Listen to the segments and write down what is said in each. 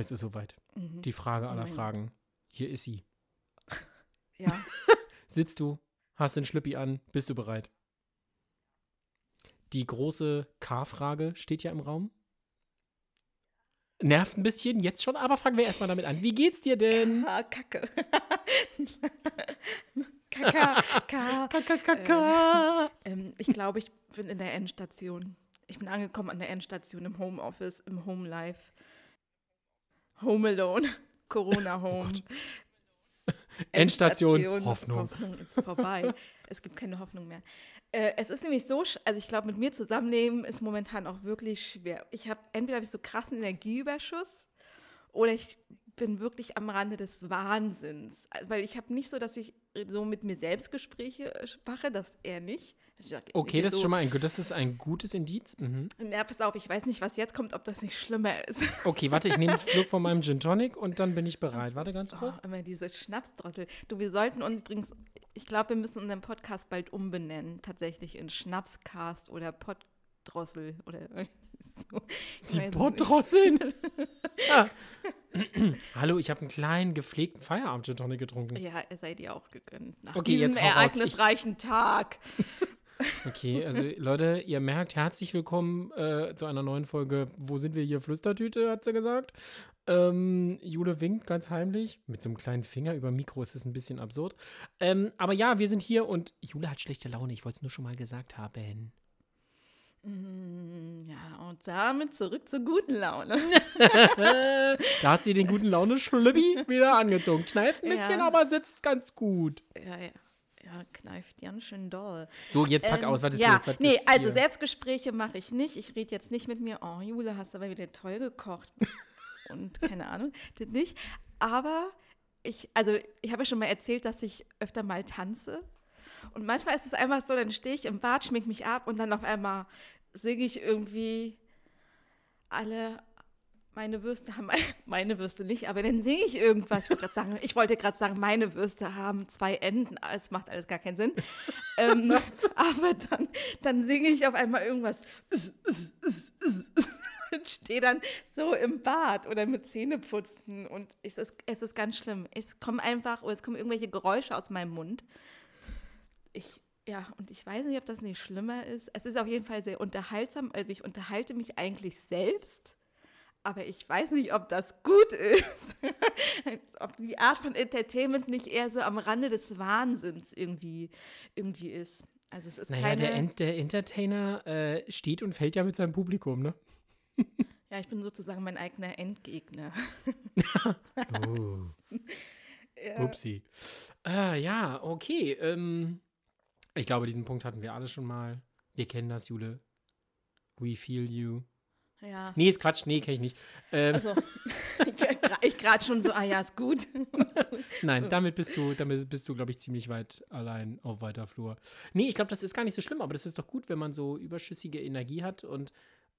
Es ist soweit. Die Frage aller mein Fragen. Hier ist sie. Ja. Sitzt du? Hast den Schlüppi an? Bist du bereit? Die große K-Frage steht ja im Raum. Nervt ein bisschen jetzt schon, aber fangen wir erstmal damit an. Wie geht's dir denn? Ah, Kacke. Kaka, Ka. Kaka. Ähm, ich glaube, ich bin in der Endstation. Ich bin angekommen an der Endstation im Homeoffice, im Home Life. Home Alone. Corona Home. Endstation, Hoffnung. Hoffnung ist vorbei. es gibt keine Hoffnung mehr. Äh, es ist nämlich so, also ich glaube, mit mir zusammenleben ist momentan auch wirklich schwer. Ich habe, entweder habe ich so krassen Energieüberschuss oder ich bin wirklich am Rande des Wahnsinns. Weil ich habe nicht so, dass ich so mit mir selbst Gespräche äh, mache, das eher nicht. Ich sag Okay, das ist so, schon mal ein, das ist ein gutes Indiz. Mhm. Ja, pass auf, ich weiß nicht, was jetzt kommt, ob das nicht schlimmer ist. Okay, warte, ich nehme einen Schluck von meinem Gin Tonic und dann bin ich bereit. Warte ganz kurz. Oh, immer diese Schnapsdrottel. Du, wir sollten uns übrigens, ich glaube, wir müssen unseren Podcast bald umbenennen, tatsächlich in Schnapscast oder Poddrossel oder so. Die Pottdrosseln. ah. Hallo, ich habe einen kleinen gepflegten Feierabend Gin Tonic getrunken. Ja, es sei dir auch gegönnt. Nach Okay, diesem ereignisreichen Tag. Okay, also Leute, ihr merkt, herzlich willkommen äh, zu einer neuen Folge. Wo sind wir hier? Flüstertüte, hat sie gesagt. Ähm, Jule winkt ganz heimlich. Mit so einem kleinen Finger über Mikro ist es ein bisschen absurd. Ähm, aber ja, wir sind hier und Jule hat schlechte Laune. Ich wollte es nur schon mal gesagt haben. Mm, Ja, und damit zurück zur guten Laune. Da hat sie den guten Laune-Schlüppi wieder angezogen. Kneift ein bisschen, Ja. aber sitzt ganz gut. Ja, ja. Ja, kneift ganz schön doll. So, jetzt pack Ähm, aus, was ist ja, los? Was nee, also hier? Selbstgespräche mache ich nicht. Ich rede jetzt nicht mit mir, oh, Jule, hast aber wieder toll gekocht. Und keine Ahnung, das nicht. Aber ich, also ich habe ja schon mal erzählt, dass ich öfter mal tanze. Und manchmal ist es einfach so, dann stehe ich im Bad, schmink mich ab und dann auf einmal singe ich irgendwie alle meine Würste haben meine Würste nicht, aber dann singe ich irgendwas. Ich wollte gerade sagen, ich wollte gerade sagen, meine Würste haben zwei Enden. Es macht alles gar keinen Sinn. ähm, aber dann, dann singe ich auf einmal irgendwas. Und stehe dann so im Bad oder mit Zähneputzen und es ist, es ist ganz schlimm. Es kommen einfach, oder es kommen irgendwelche Geräusche aus meinem Mund. Ich, ja, und ich weiß nicht, ob das nicht schlimmer ist. Es ist auf jeden Fall sehr unterhaltsam. Also ich unterhalte mich eigentlich selbst, aber ich weiß nicht, ob das gut ist. ob die Art von Entertainment nicht eher so am Rande des Wahnsinns irgendwie, irgendwie ist. Also es ist Naja, keine... der, Ent der Entertainer äh, steht und fällt ja mit seinem Publikum, ne? ja, ich bin sozusagen mein eigener Endgegner. Oh. Ja. Upsi. Äh, ja, okay. Ähm, ich glaube, diesen Punkt hatten wir alle schon mal. Wir kennen das, Jule. We feel you. Ja, Nee, ist Quatsch. Nee, kenne ich nicht. Ähm, also ich gerade schon so, ah ja, ist gut. nein, damit bist du, damit bist du, glaube ich, ziemlich weit allein auf weiter Flur. Nee, ich glaube, das ist gar nicht so schlimm, aber das ist doch gut, wenn man so überschüssige Energie hat und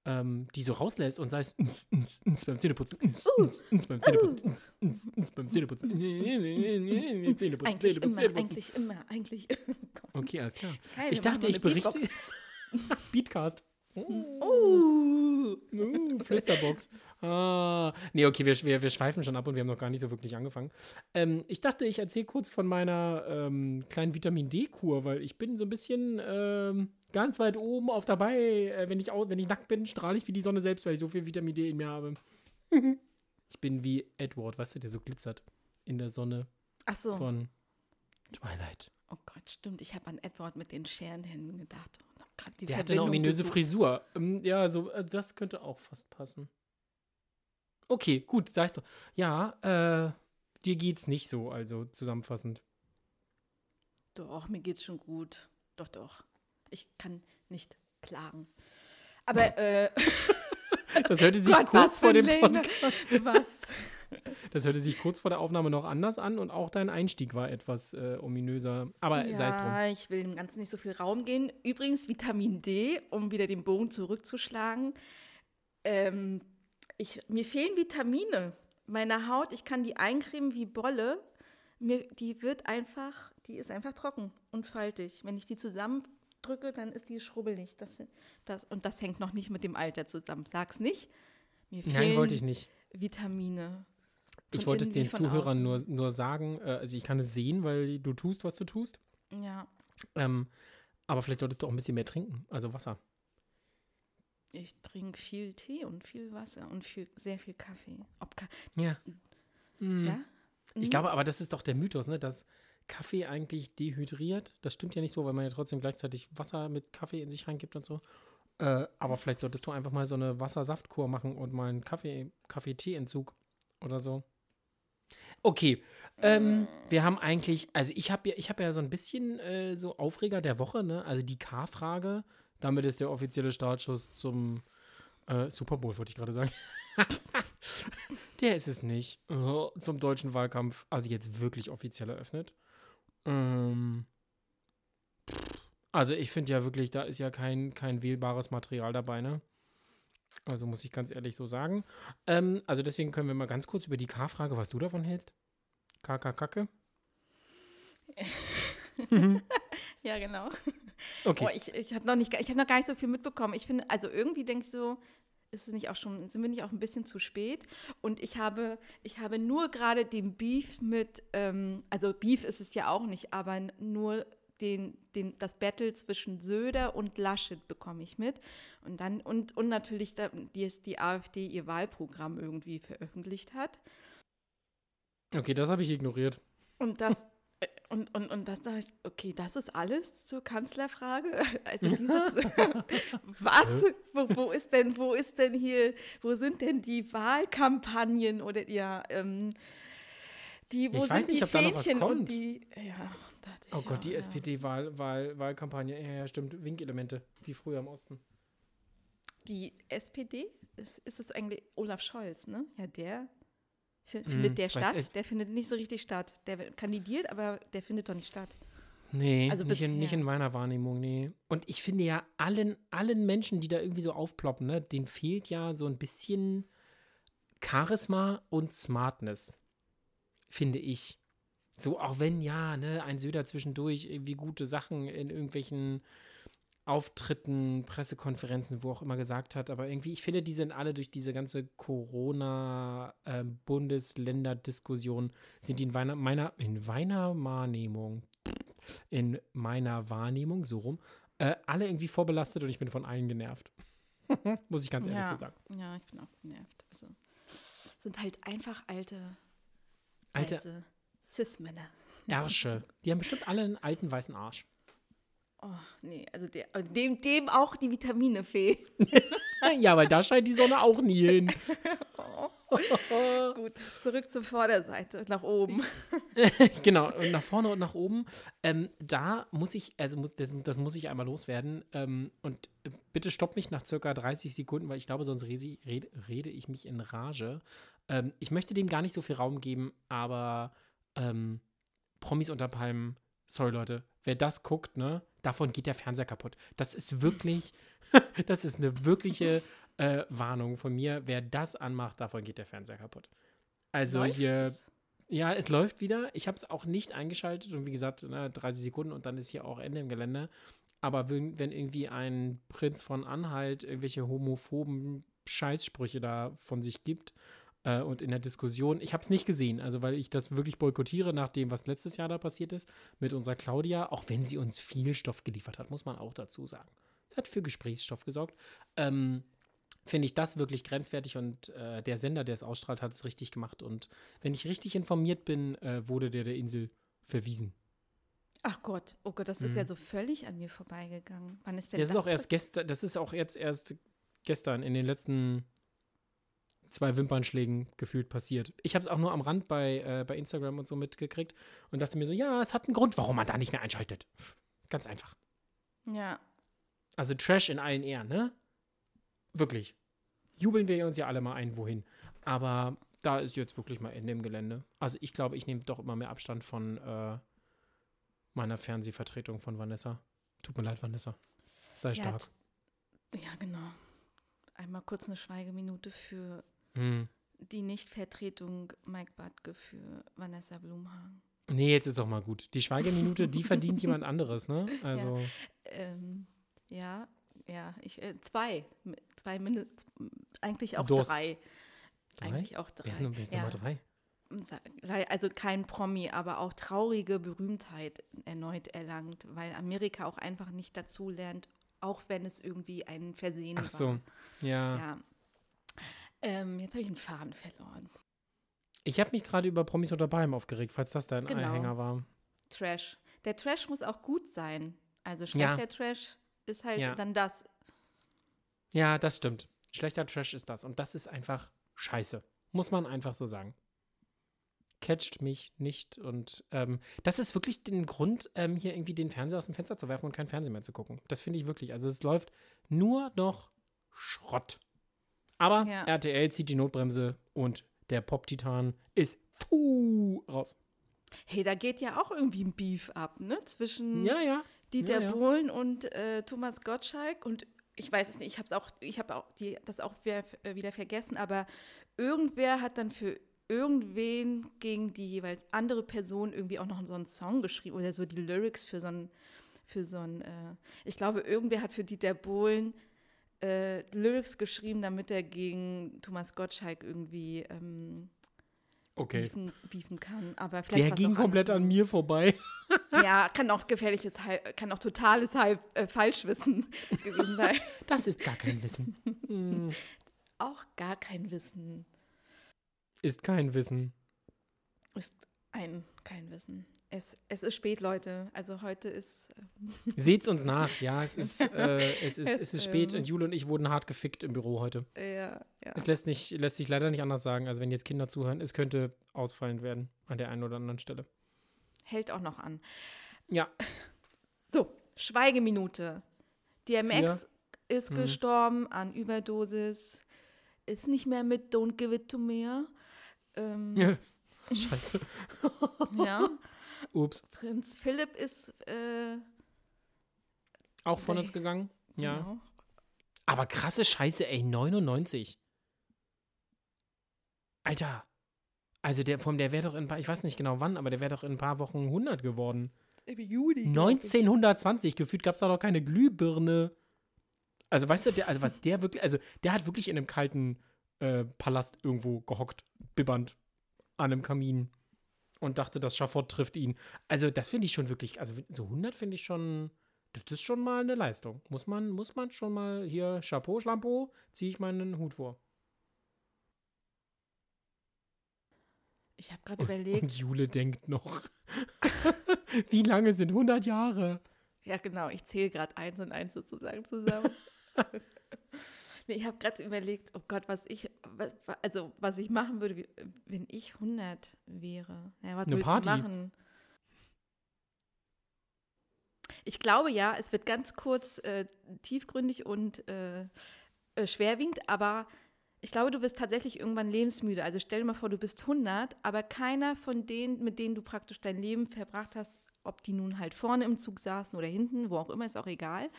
ähm, die so rauslässt und sei es uns, uns, uns beim Zähneputzen, uns, uns, uns beim Zähneputzen, uns, uns, uns beim Zähneputzen, Zähneputzen, Eigentlich Zähneputzen, immer, Zähneputzen. eigentlich immer, eigentlich. Oh. Okay, alles klar. Geil, ich dachte, ich berichte. Beatcast. Uh, Uh, Flüsterbox. Ah. Nee, okay, wir, wir, wir schweifen schon ab und wir haben noch gar nicht so wirklich angefangen. Ähm, ich dachte, ich erzähle kurz von meiner ähm, kleinen Vitamin D-Kur, weil ich bin so ein bisschen ähm, ganz weit oben auf dabei. Äh, wenn, ich wenn ich nackt bin, strahle ich wie die Sonne selbst, weil ich so viel Vitamin D in mir habe. ich bin wie Edward, weißt du, der so glitzert in der Sonne ach so. von Twilight. Oh Gott, stimmt. Ich habe an Edward mit den Scherenhänden gedacht. Grad die Der hatte eine ominöse gesucht. Frisur. Ähm, ja, so, äh, das könnte auch fast passen. Okay, gut, sagst du. Ja, äh, dir geht's nicht so, also zusammenfassend. Doch, mir geht's schon gut. Doch, doch. Ich kann nicht klagen. Aber, äh, Das hörte sich Gott, kurz vor dem. Podcast, was? das hörte sich kurz vor der Aufnahme noch anders an und auch dein Einstieg war etwas äh, ominöser. Aber sei es drum. Ja, ich will dem Ganzen nicht so viel Raum gehen. Übrigens, Vitamin D, um wieder den Bogen zurückzuschlagen. Ähm, ich, mir fehlen Vitamine. Meine Haut, ich kann die eincremen wie Bolle. Mir, die wird einfach, die ist einfach trocken und faltig. Wenn ich die zusammendrücke, dann ist die schrubbelig. Das, das, und das hängt noch nicht mit dem Alter zusammen. Sag's nicht. Mir Nein, fehlen wollte ich nicht. Vitamine. Ich wollte es den Zuhörern außen. nur, nur sagen, äh, also ich kann es sehen, weil du tust, was du tust. Ja, Ähm, aber vielleicht solltest du auch ein bisschen mehr trinken, also Wasser. ich trinke viel Tee und viel Wasser und viel, sehr viel Kaffee. Ob Ka Ja. Ja? Ich Mhm. glaube aber, das ist doch der Mythos, ne, dass Kaffee eigentlich dehydriert. Das stimmt ja nicht so, weil man ja trotzdem gleichzeitig Wasser mit Kaffee in sich reingibt und so. Äh, aber vielleicht solltest du einfach mal so eine Wassersaftkur machen und mal einen Kaffee, Kaffee-Tee-Entzug oder so. Okay, ähm, wir haben eigentlich, also ich habe ja, ich ja so ein bisschen äh, so Aufreger der Woche, ne? Also die K-Frage, damit ist der offizielle Startschuss zum äh, Super Bowl, wollte ich gerade sagen. der ist es nicht. Oh, zum deutschen Wahlkampf, also jetzt wirklich offiziell eröffnet. Ähm, also ich finde ja wirklich, da ist ja kein, kein wählbares Material dabei, ne? Also muss ich ganz ehrlich so sagen. Ähm, also deswegen können wir mal ganz kurz über die K-Frage, was du davon hältst. KK-Kacke. Ja, genau. Okay. Boah, ich ich habe noch, nicht- ich hab noch gar nicht so viel mitbekommen. Ich finde, also irgendwie denke ich so, ist es nicht auch schon, sind wir nicht auch ein bisschen zu spät? Und ich habe, ich habe nur gerade den Beef mit, ähm, also Beef ist es ja auch nicht, aber nur den, den, das Battle zwischen Söder und Laschet bekomme ich mit. Und dann, und, und natürlich, da, die, die AfD ihr Wahlprogramm irgendwie veröffentlicht hat. Okay, das habe ich ignoriert. Und das, und, und, und das dachte ich, okay, das ist alles zur Kanzlerfrage. Also diese, was? Wo, wo ist denn, wo ist denn hier, wo sind denn die Wahlkampagnen oder ja, ähm, die, wo Ich sind nicht, die Fähnchen kommt. und die, ja, ich, Oh Gott, die ja. SPD-Wahlkampagne. Ja, ja, stimmt. Winkelemente, wie früher im Osten. Die SPD? Ist, ist es eigentlich Olaf Scholz, ne? Ja, der. Fi- Findet der ich weiß statt? echt- Der findet nicht so richtig statt. Der kandidiert, aber der findet doch nicht statt. Nee, Also nicht, in, nicht in meiner Wahrnehmung, nee. Und ich finde ja, allen, allen Menschen, die da irgendwie so aufploppen, ne, denen fehlt ja so ein bisschen Charisma und Smartness. Finde ich. So, auch wenn, ja, ne, ein Söder zwischendurch irgendwie gute Sachen in irgendwelchen Auftritten, Pressekonferenzen, wo auch immer gesagt hat, aber irgendwie, ich finde, die sind alle durch diese ganze Corona-Bundesländer-Diskussion, sind die in meiner, meiner, in meiner Wahrnehmung, in meiner Wahrnehmung, so rum, äh, alle irgendwie vorbelastet und ich bin von allen genervt. Muss ich ganz ehrlich ja. so sagen. Ja, ich bin auch genervt. Also, sind halt einfach alte, Alte Cis-Männer. Ärsche. Die haben bestimmt alle einen alten weißen Arsch. Oh, nee, also der, dem, dem auch die Vitamine fehlen. ja, weil da scheint die Sonne auch nie hin. Gut, zurück zur Vorderseite, nach oben. genau, und nach vorne und nach oben. Ähm, da muss ich, also muss, das, das muss ich einmal loswerden. Ähm, und äh, bitte stopp mich nach circa 30 Sekunden, weil ich glaube, sonst rede, rede, rede ich mich in Rage. Ähm, ich möchte dem gar nicht so viel Raum geben, aber ähm, Promis unter Palmen, sorry Leute, wer das guckt, ne, davon geht der Fernseher kaputt. Das ist wirklich, das ist eine wirkliche äh, Warnung von mir. Wer das anmacht, davon geht der Fernseher kaputt. Also Läuft hier. es? Ja, es läuft wieder. Ich habe es auch nicht eingeschaltet und wie gesagt, ne, 30 Sekunden und dann ist hier auch Ende im Gelände. Aber wenn, wenn irgendwie ein Prinz von Anhalt irgendwelche homophoben Scheißsprüche da von sich gibt äh, und in der Diskussion, ich habe es nicht gesehen, also weil ich das wirklich boykottiere nach dem, was letztes Jahr da passiert ist mit unserer Claudia, auch wenn sie uns viel Stoff geliefert hat, muss man auch dazu sagen. Hat für Gesprächsstoff gesorgt. Ähm, finde ich das wirklich grenzwertig und äh, der Sender, der es ausstrahlt, hat es richtig gemacht. Und wenn ich richtig informiert bin, äh, wurde der der Insel verwiesen. Ach Gott, oh Gott, das ist ja so völlig an mir vorbeigegangen. Wann ist denn Das das? ist auch erst gestern, das ist auch jetzt erst gestern in den letzten zwei Wimpernschlägen gefühlt passiert. Ich habe es auch nur am Rand bei, äh, bei Instagram und so mitgekriegt und dachte mir so, ja, es hat einen Grund, warum man da nicht mehr einschaltet. Ganz einfach. Ja, Also Trash in allen Ehren, ne? Wirklich. Jubeln wir uns ja alle mal ein, wohin. Aber da ist jetzt wirklich mal Ende im Gelände. Also ich glaube, ich nehme doch immer mehr Abstand von äh, meiner Fernsehvertretung von Vanessa. Tut mir leid, Vanessa. Sei Ja, stark. ja, genau. Einmal kurz eine Schweigeminute für Hm. die Nichtvertretung Mike Badke für Vanessa Blumhagen. Nee, jetzt ist auch mal gut. Die Schweigeminute, die verdient jemand anderes, ne? Also, Ähm, ja, ja, ich, äh, zwei, zwei mindestens, eigentlich auch Durst. drei. Drei? Eigentlich auch drei. Wer ist, wer ist Ja. Nummer drei? Also kein Promi, aber auch traurige Berühmtheit erneut erlangt, weil Amerika auch einfach nicht dazu lernt, auch wenn es irgendwie ein Versehen Ach war. so, ja. Ja. Ähm, jetzt habe ich einen Faden verloren. Ich habe mich gerade über Promis unter Palmen aufgeregt, falls das dein Genau. Einhänger war. Trash. Der Trash muss auch gut sein. Also Ja. schlechter Trash ist halt Ja. dann das. Ja, das stimmt. Schlechter Trash ist das. Und das ist einfach scheiße. Muss man einfach so sagen. Catcht mich nicht. Und ähm, das ist wirklich den Grund, ähm, hier irgendwie den Fernseher aus dem Fenster zu werfen und kein Fernsehen mehr zu gucken. Das finde ich wirklich. Also es läuft nur noch Schrott. Aber Ja. RTL zieht die Notbremse und der Pop-Titan ist puh, raus. Hey, da geht ja auch irgendwie ein Beef ab, ne? Zwischen Ja, ja. Dieter Ja. Bohlen und äh, Thomas Gottschalk und ich weiß es nicht, ich habe auch, ich habe auch die, das auch wieder, äh, wieder vergessen, aber irgendwer hat dann für irgendwen gegen die jeweils andere Person irgendwie auch noch so einen Song geschrieben oder so die Lyrics für so ein, für so ein, äh, ich glaube, irgendwer hat für Dieter Bohlen äh, Lyrics geschrieben, damit er gegen Thomas Gottschalk irgendwie ähm, Okay. beefen, beefen kann. Aber Der ging komplett an mir vorbei. Ja, kann auch gefährliches, kann auch totales äh, Falschwissen gewesen sein. Das ist gar kein Wissen. Hm, Auch gar kein Wissen. ist kein Wissen. Ist ein kein Wissen. Es, es ist spät, Leute. Also heute ist. äh, Seht's uns nach. Ja, es ist, äh, es ist, es ist spät Ähm. und Jule und ich wurden hart gefickt im Büro heute. Ja, ja. Es lässt, nicht, lässt sich leider nicht anders sagen. Also wenn jetzt Kinder zuhören, es könnte ausfallend werden an der einen oder anderen Stelle. Hält auch noch an. Ja, So, Schweigeminute. DMX ist Mhm. gestorben an Überdosis. Ist nicht mehr mit Don't Give It to Me. Ähm, scheiße. ja. Ups. Prinz Philipp ist. Äh, Auch von Nee. uns gegangen. Ja. genau. Aber krasse Scheiße, ey, 99. Alter. Also der, vom, der wäre doch in ein paar, ich weiß nicht genau wann, aber der wäre doch in ein paar Wochen 100 geworden. Im Juli. glaub ich. 1920, gefühlt gab es da noch keine Glühbirne. Also weißt du, der, also was der wirklich, also der hat wirklich in einem kalten äh, Palast irgendwo gehockt, bibbernd an einem Kamin und dachte, das Schafott trifft ihn. Also das finde ich schon wirklich, also so 100 finde ich schon, das ist schon mal eine Leistung. Muss man, muss man schon mal hier Chapeau, Schlampo, ziehe ich meinen Hut vor. Ich habe gerade überlegt. Und Jule denkt noch, wie lange sind 100 Jahre? Ja, genau. Ich zähle gerade eins und eins sozusagen zusammen. nee, ich habe gerade überlegt, oh Gott, was ich, also was ich machen würde, wenn ich 100 wäre. Ja, was Eine willst Party. du machen? Ich glaube ja, es wird ganz kurz äh, tiefgründig und äh, äh, schwerwiegend, aber ich glaube, du bist tatsächlich irgendwann lebensmüde. Also stell dir mal vor, du bist 100, aber keiner von denen, mit denen du praktisch dein Leben verbracht hast, ob die nun halt vorne im Zug saßen oder hinten, wo auch immer, ist auch egal.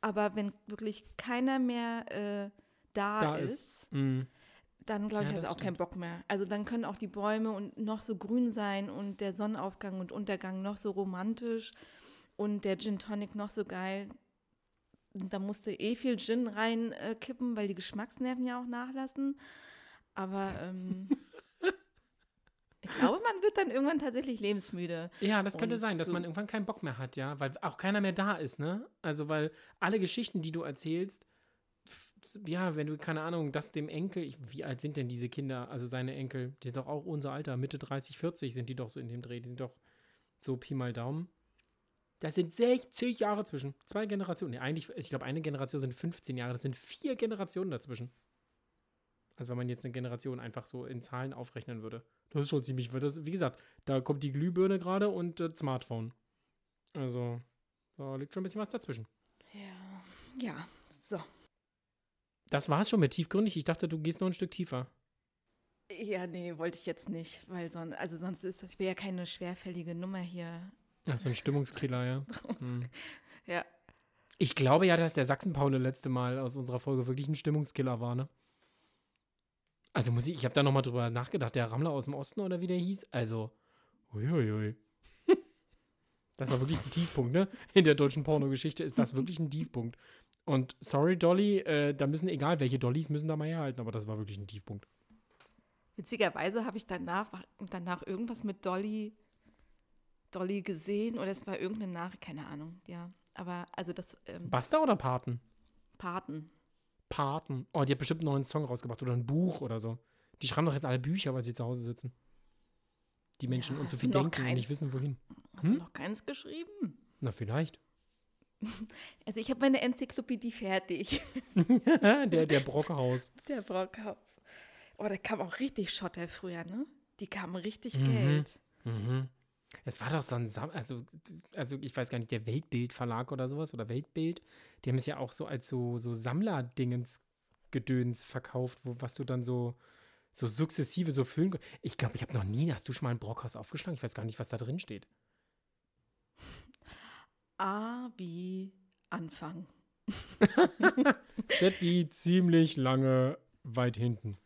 Aber wenn wirklich keiner mehr äh, da, Da ist, ist. Mm. dann glaube ich, Ja, hast du auch keinen Bock mehr. Also dann können auch die Bäume und noch so grün sein und der Sonnenaufgang und Untergang noch so romantisch und der Gin Tonic noch so geil. Da musste eh viel Gin reinkippen, äh, kippen, weil die Geschmacksnerven ja auch nachlassen. Aber ähm, ich glaube, man wird dann irgendwann tatsächlich lebensmüde. Ja, das könnte sein, dass so- man irgendwann keinen Bock mehr hat, ja, weil auch keiner mehr da ist, ne? Also, weil alle Geschichten, die du erzählst, ja, wenn du, keine Ahnung, das dem Enkel, ich, wie alt sind denn diese Kinder, also seine Enkel, die sind doch auch unser Alter, Mitte 30, 40 sind die doch so in dem Dreh, die sind doch so Pi mal Daumen. Das sind 60 Jahre zwischen. Zwei Generationen. Nee, eigentlich, ich glaube, eine Generation sind 15 Jahre, das sind vier Generationen dazwischen. Also wenn man jetzt eine Generation einfach so in Zahlen aufrechnen würde. Das ist schon ziemlich, das, wie gesagt, da kommt die Glühbirne gerade und das Smartphone. Also, da liegt schon ein bisschen was dazwischen. Ja. Ja, so. Das war's schon mit tiefgründig. Ich dachte, du gehst noch ein Stück tiefer. Ja, nee, wollte ich jetzt nicht, weil sonst, also sonst ist das wäre ja keine schwerfällige Nummer hier. Ach, so ein Stimmungskiller, ja. Hm. Ja. Ich glaube ja, dass der Sachsen-Paule letzte Mal aus unserer Folge wirklich ein Stimmungskiller war, ne? Also muss ich, ich habe da nochmal drüber nachgedacht, der Rammler aus dem Osten oder wie der hieß. Also, uiuiui. Das war wirklich ein Tiefpunkt, ne? In der deutschen Pornogeschichte ist das wirklich ein Tiefpunkt. Und sorry, Dolly, äh, da müssen, egal welche Dollys, müssen da mal herhalten, aber das war wirklich ein Tiefpunkt. Witzigerweise habe ich danach, danach irgendwas mit Dolly, Dolly gesehen oder es war irgendeine Nachricht, keine Ahnung, ja. Aber also das. Ähm, Basta oder Paten? Paten. Paten. Oh, die hat bestimmt einen neuen Song rausgebracht oder ein Buch oder so. Die schreiben doch jetzt alle Bücher, weil sie zu Hause sitzen. Die Menschen Ja, und so viel denken und keins? nicht wissen, wohin. Hast du Hm? noch keins geschrieben? Na, vielleicht. Also ich habe meine Enzyklopädie fertig. der, der Brockhaus. Der Brockhaus. Oh, da kam auch richtig Schotter früher, ne? Die kamen richtig Mhm. Geld. Mhm. Es war doch so ein, Sam also, also ich weiß gar nicht, der Weltbild-Verlag oder sowas oder Weltbild, die haben es ja auch so als so, so Sammlerdingens Gedöns verkauft, wo, was du dann so, so sukzessive so füllen kon- Ich glaube, ich habe noch nie, hast du schon mal ein Brockhaus aufgeschlagen? Ich weiß gar nicht, was da drin steht. A wie Anfang. Z wie ziemlich lange weit hinten.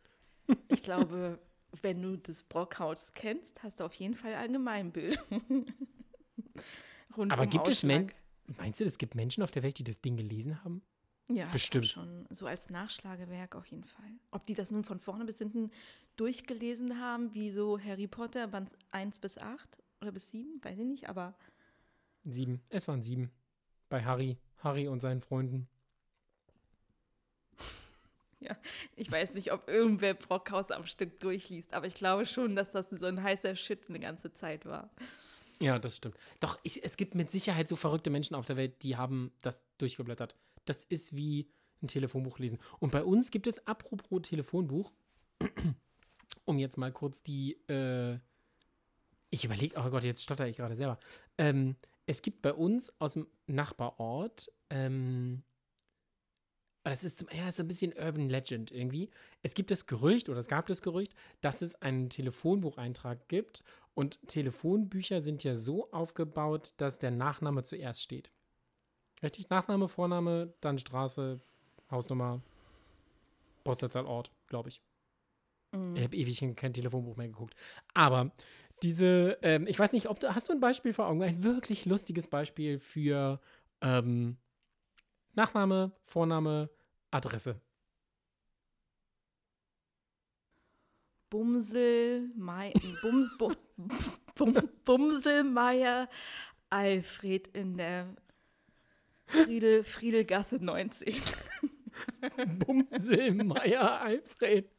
Ich glaube, wenn du das Brockhaus kennst, hast du auf jeden Fall Allgemeinbild. Rund Aber um gibt es Ausschlag. Men Meinst du, es gibt Menschen auf der Welt, die das Ding gelesen haben? Ja, Bestimmt. schon. So als Nachschlagewerk auf jeden Fall. Ob die das nun von vorne bis hinten durchgelesen haben, wie so Harry Potter, Band 1 bis 8 oder bis 7, weiß ich nicht, aber Sieben. Es waren sieben. Bei Harry. Harry und seinen Freunden. ich weiß nicht, ob irgendwer Brockhaus am Stück durchliest, aber ich glaube schon, dass das so ein heißer Shit eine ganze Zeit war. Ja, das stimmt. Doch, ich, es gibt mit Sicherheit so verrückte Menschen auf der Welt, die haben das durchgeblättert. Das ist wie ein Telefonbuch lesen. Und bei uns gibt es, apropos Telefonbuch, um jetzt mal kurz die, äh, ich überlege, oh Gott, jetzt stotter ich gerade selber. Ähm, es gibt bei uns aus dem Nachbarort, ähm, das ist zum, ja, so ein bisschen Urban Legend irgendwie. Es gibt das Gerücht, oder es gab das Gerücht, dass es einen Telefonbucheintrag gibt. Und Telefonbücher sind ja so aufgebaut, dass der Nachname zuerst steht. Richtig? Nachname, Vorname, dann Straße, Hausnummer, Postleitzahl, Ort, glaube ich. Mhm. Ich habe ewig kein Telefonbuch mehr geguckt. Aber diese, ähm, ich weiß nicht, ob du, hast du ein Beispiel vor Augen? Ein wirklich lustiges Beispiel für ähm, Nachname, Vorname, Adresse. Bumsel, Mai, Bum, Bum, Bum, Bumselmeier, Alfred in der Friedel, Friedelgasse 90. Bumsel, Meier, Alfred.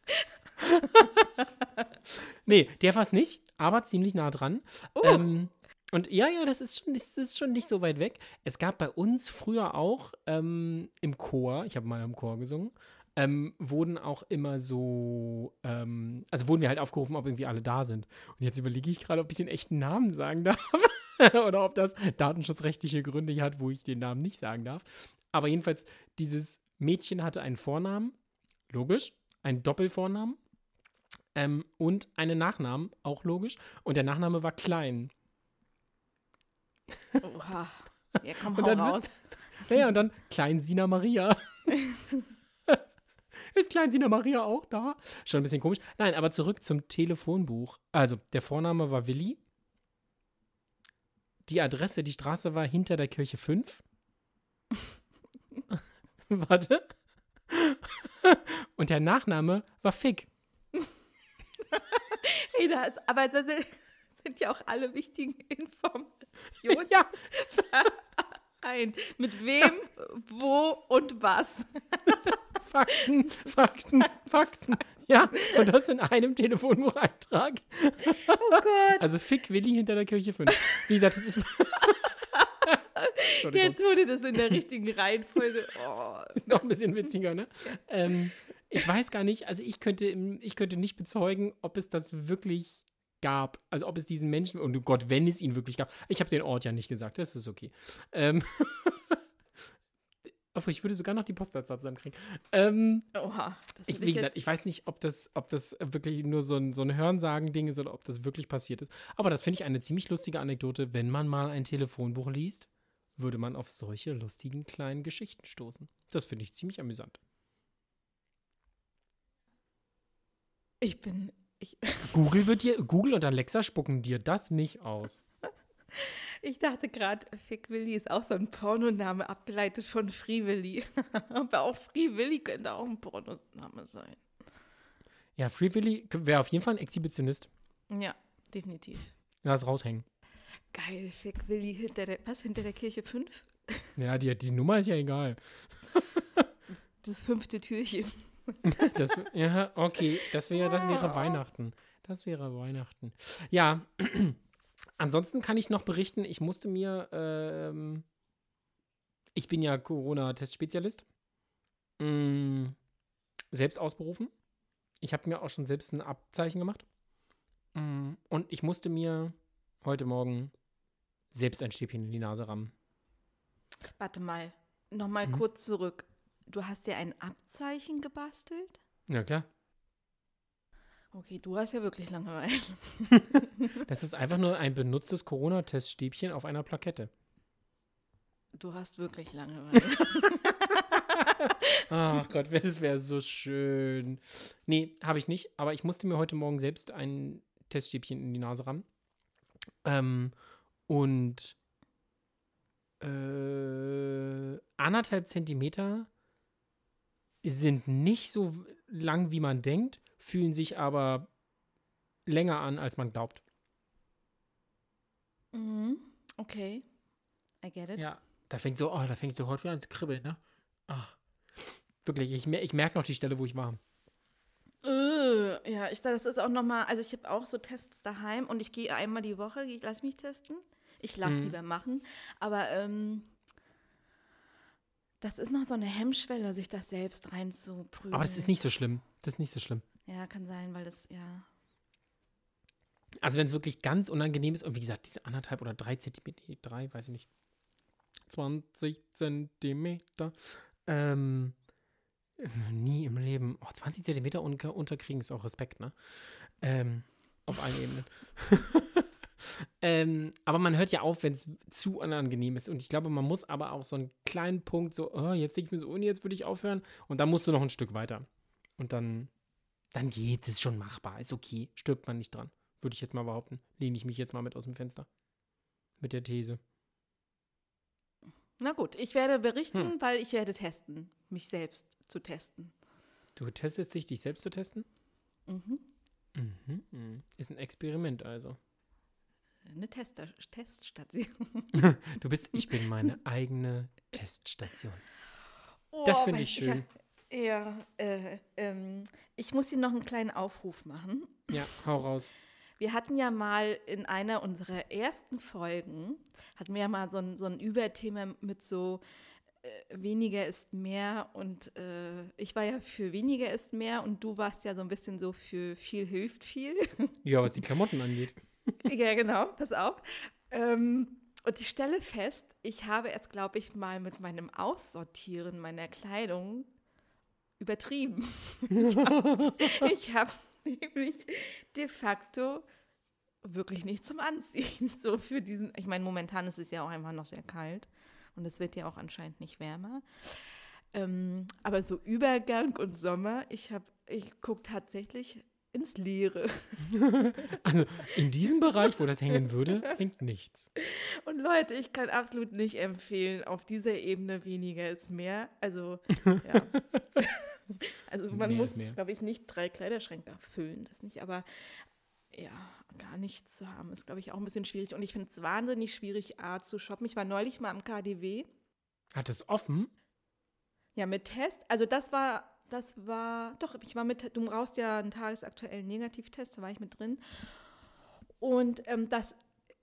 nee, der war es nicht, aber ziemlich nah dran. Oh. Ähm, und ja, ja, das ist, schon, das ist schon nicht so weit weg. Es gab bei uns früher auch ähm, im Chor, ich habe mal im Chor gesungen, ähm, wurden auch immer so, ähm, also wurden wir halt aufgerufen, ob irgendwie alle da sind. Und jetzt überlege ich gerade, ob ich den echten Namen sagen darf oder ob das datenschutzrechtliche Gründe hat, wo ich den Namen nicht sagen darf. Aber jedenfalls, dieses Mädchen hatte einen Vornamen, logisch, einen Doppelvornamen ähm, und einen Nachnamen, auch logisch. Und der Nachname war Klein. Oha. Ja, komm, Und dann wird- raus. Naja, und dann Klein Sina Maria. Ist Klein Sina Maria auch da? Schon ein bisschen komisch. Nein, aber zurück zum Telefonbuch. Also, der Vorname war Willi. Die Adresse, die Straße war hinter der Kirche 5. Warte. Und der Nachname war Fick. Hey, da ist, aber das sind ja auch alle wichtigen Informationen Ja, ein. Mit wem, wo und was. Fakten, Fakten, Fakten. Ja, und das in einem Telefonbucheintrag. Oh Gott. Also Fick Willi hinter der Kirche 5. Wie gesagt, das ist. Jetzt wurde das in der richtigen Reihenfolge. Oh. Ist noch ein bisschen witziger, ne? Ähm, ich weiß gar nicht, also ich könnte, ich könnte nicht bezeugen, ob es das wirklich gab. Also ob es diesen Menschen, und oh Gott, wenn es ihn wirklich gab. Ich habe den Ort ja nicht gesagt, das ist okay. Ähm, obwohl, ich würde sogar noch die Postleitzahl zusammenkriegen. Ähm, Oha. Das ich, wie ich gesagt, ich weiß nicht, ob das, ob das wirklich nur so ein, so ein Hörensagen-Ding ist oder ob das wirklich passiert ist. Aber das finde ich eine ziemlich lustige Anekdote. Wenn man mal ein Telefonbuch liest, würde man auf solche lustigen kleinen Geschichten stoßen. Das finde ich ziemlich amüsant. Ich bin. Ich, Google wird dir, Google und Alexa spucken dir das nicht aus. ich dachte gerade, Fick Willi ist auch so ein Pornoname, abgeleitet von Free Willy. Aber auch Free Willy könnte auch ein Pornoname sein. Ja, Free Willy wäre auf jeden Fall ein Exhibitionist. Ja, definitiv. Lass raushängen. Geil, Fick Willi hinter der, was, hinter der Kirche 5? Ja, die, die Nummer ist ja egal. Das fünfte Türchen. Das, ja, okay, das wäre, das wäre Weihnachten. Das wäre Weihnachten. Ja, ansonsten kann ich noch berichten, ich musste mir, ähm, ich bin ja Corona-Testspezialist, mm, selbst ausberufen. Ich habe mir auch schon selbst ein Abzeichen gemacht. Mm, und ich musste mir heute Morgen selbst ein Stäbchen in die Nase rammen. Warte mal, nochmal Mhm. kurz zurück. Du hast dir ein Abzeichen gebastelt? Ja, klar. Okay, du hast ja wirklich Langeweile. Das ist einfach nur ein benutztes Corona-Teststäbchen auf einer Plakette. Du hast wirklich Langeweile. Ach Gott, das wäre so schön. Nee, habe ich nicht, aber ich musste mir heute Morgen selbst ein Teststäbchen in die Nase rammen. Ähm, und äh, anderthalb Zentimeter sind nicht so lang, wie man denkt, fühlen sich aber länger an, als man glaubt. mhm. Okay. I get it. Ja, da fängt so, oh, da fängt so heute wieder an zu kribbeln, ne? Ah. Wirklich, ich, ich merke noch die Stelle, wo ich war. Äh, ja, ich das ist auch nochmal, also ich habe auch so Tests daheim und ich gehe einmal die Woche, ich lasse mich testen. Ich lasse Mhm. lieber machen. Aber ähm, das ist noch so eine Hemmschwelle, sich das selbst reinzuprüfen. Aber das ist nicht so schlimm. Das ist nicht so schlimm. Ja, kann sein, weil das, ja. Also wenn es wirklich ganz unangenehm ist, und wie gesagt, diese anderthalb oder drei Zentimeter, drei, weiß ich nicht, 20 Zentimeter, ähm, nie im Leben, oh, 20 Zentimeter unter, unterkriegen ist auch Respekt, ne? Ähm, auf allen Ebenen. ähm, aber man hört ja auf, wenn es zu unangenehm ist. Und ich glaube, man muss aber auch so einen kleinen Punkt, so, oh, jetzt denke ich mir so, nee, jetzt würde ich aufhören. Und dann musst du noch ein Stück weiter. Und dann, dann geht es schon machbar. Ist okay. Stirbt man nicht dran. Würde ich jetzt mal behaupten. Lehne ich mich jetzt mal mit aus dem Fenster. Mit der These. Na gut, ich werde berichten, Hm. weil ich werde testen, mich selbst zu testen. Du testest dich, dich selbst zu testen? Mhm. mhm. Ist ein Experiment also. Eine Tester Teststation. Du bist, ich bin meine eigene Teststation. Oh, Das finde ich schön. Ja, äh, ähm, ich muss Ihnen noch einen kleinen Aufruf machen. Ja, hau raus. Wir hatten ja mal in einer unserer ersten Folgen, hatten wir ja mal so ein, so ein Überthema mit so äh, weniger ist mehr und äh, ich war ja für weniger ist mehr und du warst ja so ein bisschen so für viel hilft viel. Ja, was die Klamotten angeht. ja, genau, pass auf. Ähm, und ich stelle fest, ich habe es, glaube ich, mal mit meinem Aussortieren meiner Kleidung übertrieben. ich habe nämlich de facto wirklich nicht zum Anziehen. So für diesen, ich meine, momentan ist es ja auch einfach noch sehr kalt und es wird ja auch anscheinend nicht wärmer. Ähm, aber so Übergang und Sommer, ich habe, ich gucke tatsächlich ins Leere. Also in diesem Bereich, wo das hängen würde, hängt nichts. Und Leute, ich kann absolut nicht empfehlen, auf dieser Ebene weniger ist mehr. Also, ja. also man Mehr muss, glaube ich, nicht drei Kleiderschränke füllen, das nicht, aber ja, gar nichts zu haben, ist, glaube ich, auch ein bisschen schwierig. Und ich finde es wahnsinnig schwierig, A, zu shoppen. Ich war neulich mal am KDW. Hat es offen? Ja, mit Test. Also das war, das war, doch, ich war mit, du brauchst ja einen tagesaktuellen Negativtest, da war ich mit drin. Und ähm, das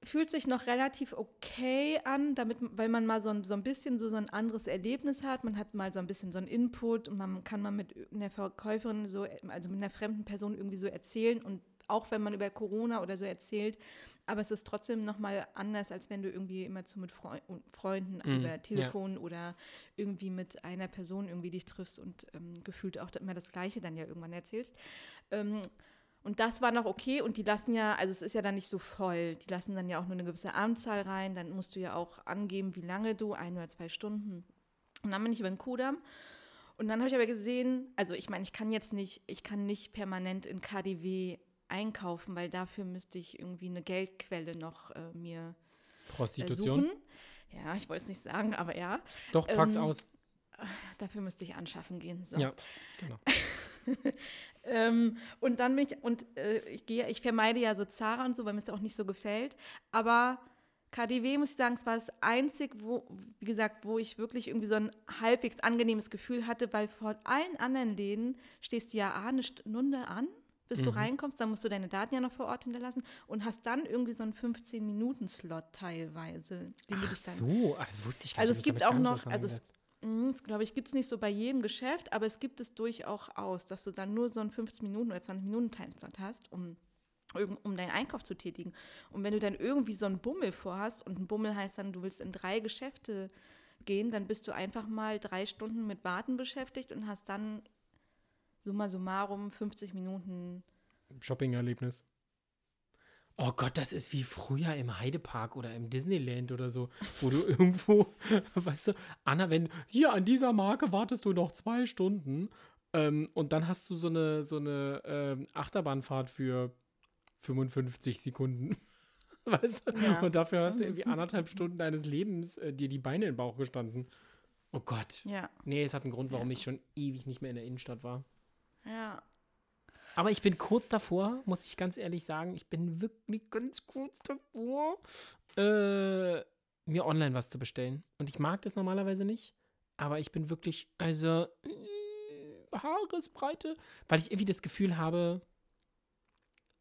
fühlt sich noch relativ okay an, damit, weil man mal so ein, so ein bisschen so, so ein anderes Erlebnis hat. Man hat mal so ein bisschen so einen Input und man kann mal mit einer Verkäuferin so, also mit einer fremden Person irgendwie so erzählen und auch wenn man über Corona oder so erzählt, aber es ist trotzdem nochmal anders, als wenn du irgendwie immer zu mit Freu Freunden Mm, über ja. Telefon oder irgendwie mit einer Person irgendwie dich triffst und ähm, gefühlt auch immer das Gleiche dann ja irgendwann erzählst. Ähm, und das war noch okay und die lassen ja, also es ist ja dann nicht so voll, die lassen dann ja auch nur eine gewisse Anzahl rein, dann musst du ja auch angeben, wie lange du, ein oder zwei Stunden. Und dann bin ich über den Kudamm und dann habe ich aber gesehen, also ich meine, ich kann jetzt nicht, ich kann nicht permanent in KDW einkaufen, weil dafür müsste ich irgendwie eine Geldquelle noch äh, mir äh, Prostitution? suchen. Ja, ich wollte es nicht sagen, aber ja, Doch, pack's Ähm, aus. dafür müsste ich anschaffen gehen. So. Ja, genau. ähm, und dann bin ich, und äh, ich gehe, ich vermeide ja so Zara und so, weil mir es auch nicht so gefällt. Aber KDW, muss ich sagen, es war das einzige, wo, wie gesagt, wo ich wirklich irgendwie so ein halbwegs angenehmes Gefühl hatte, weil vor allen anderen Läden stehst du ja A, eine Stunde an, bis du Mhm. reinkommst, dann musst du deine Daten ja noch vor Ort hinterlassen und hast dann irgendwie so einen 15-Minuten-Slot teilweise, du Ach so, ah, das wusste ich gar Also nicht. es ich hab gibt auch noch- also es- Das glaube ich, gibt es nicht so bei jedem Geschäft, aber es gibt es durchaus aus, dass du dann nur so einen 15 Minuten oder 20 Minuten Timeslot hast, um, um deinen Einkauf zu tätigen. Und wenn du dann irgendwie so einen Bummel vorhast, und ein Bummel heißt dann, du willst in drei Geschäfte gehen, dann bist du einfach mal drei Stunden mit Warten beschäftigt und hast dann summa summarum 50 Minuten. Shopping-Erlebnis. Oh Gott, das ist wie früher im Heidepark oder im Disneyland oder so, wo du irgendwo, weißt du, Anna, wenn hier an dieser Marke wartest du noch zwei Stunden ähm, und dann hast du so eine, so eine ähm, Achterbahnfahrt für 55 Sekunden. Weißt du? Ja. Und dafür hast du irgendwie anderthalb Stunden deines Lebens äh, dir die Beine in den Bauch gestanden. Oh Gott. Ja, Nee, es hat einen Grund, warum Ja. ich schon ewig nicht mehr in der Innenstadt war. Ja. Aber ich bin kurz davor, muss ich ganz ehrlich sagen, ich bin wirklich ganz kurz davor, äh, mir online was zu bestellen. Und ich mag das normalerweise nicht, aber ich bin wirklich, also, äh, Haaresbreite, weil ich irgendwie das Gefühl habe,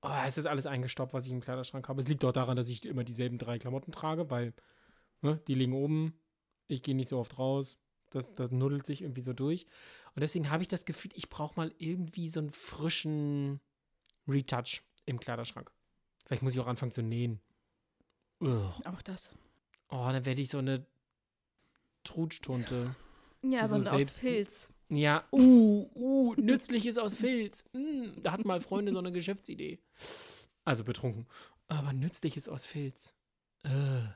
oh, es ist alles eingestaubt, was ich im Kleiderschrank habe. Es liegt auch daran, dass ich immer dieselben drei Klamotten trage, weil ne, die liegen oben, ich gehe nicht so oft raus, das, das nuddelt sich irgendwie so durch. Und deswegen habe ich das Gefühl, ich brauche mal irgendwie so einen frischen Retouch im Kleiderschrank. Vielleicht muss ich auch anfangen zu nähen. Ugh. Auch das. Oh, dann werde ich so eine Trutschtunte. Ja, So so aus Filz. Ja, uh, uh, nützliches aus Filz. Mm, da hatten mal Freunde so eine Geschäftsidee. Also betrunken. Aber nützliches aus Filz. Äh.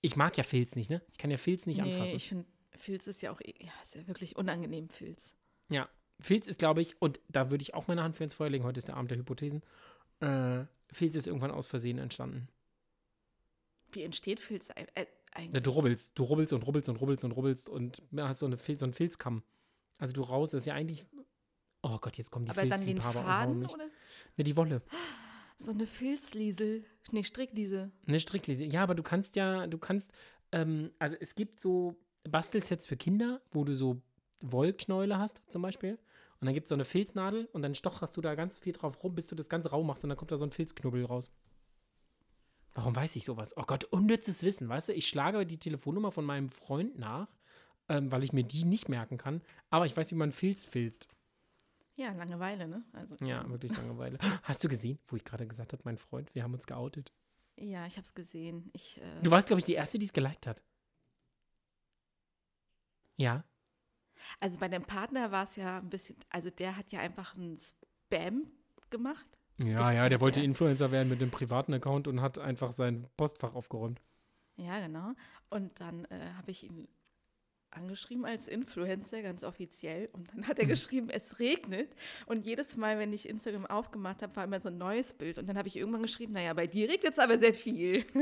Ich mag ja Filz nicht, ne? Ich kann ja Filz nicht nee, anfassen. ich finde, Filz ist ja auch, eh- ja, ist ja wirklich unangenehm, Filz. Ja, Filz ist, glaube ich, und da würde ich auch meine Hand für ins Feuer legen, heute ist der Abend der Hypothesen. Äh, Filz ist irgendwann aus Versehen entstanden. Wie entsteht Filz äh, eigentlich? du rubbelst, du rubbelst und rubbelst und rubbelst und rubbelst und hast so, eine Fil so einen Filzkamm. Also du raus, das ist ja eigentlich. Oh Gott, jetzt kommen die Aber dann den Faden oder Ne, die Wolle. so eine Filzliesel? Nee, Strickliese. Eine Strickliese. Ja, aber du kannst ja, du kannst, ähm, also es gibt so Bastelsets für Kinder, wo du so Wollknäule hast, zum Beispiel. Und dann gibt es so eine Filznadel und dann stocherst du da ganz viel drauf rum, bis du das ganz rau machst und dann kommt da so ein Filzknubbel raus. Warum weiß ich sowas? Oh Gott, unnützes Wissen, weißt du? Ich schlage die Telefonnummer von meinem Freund nach, ähm, weil ich mir die nicht merken kann. Aber ich weiß, wie man Filz filzt. Ja, Langeweile, ne? Also, Ja, wirklich Langeweile. Hast du gesehen, wo ich gerade gesagt habe, mein Freund, wir haben uns geoutet? Ja, ich hab's gesehen. Ich, äh, Du warst, glaube ich, die Erste, die es geliked hat. Ja. also bei dem Partner war es ja ein bisschen, also der hat ja einfach einen Spam gemacht. Ja, ja, der- wollte der- Influencer werden mit einem privaten Account und hat einfach sein Postfach aufgeräumt. Ja, genau. Und dann äh, habe ich ihn angeschrieben als Influencer, ganz offiziell. Und dann hat er Mhm. geschrieben, es regnet. Und jedes Mal, wenn ich Instagram aufgemacht habe, war immer so ein neues Bild. Und dann habe ich irgendwann geschrieben, naja, bei dir regnet es aber sehr viel.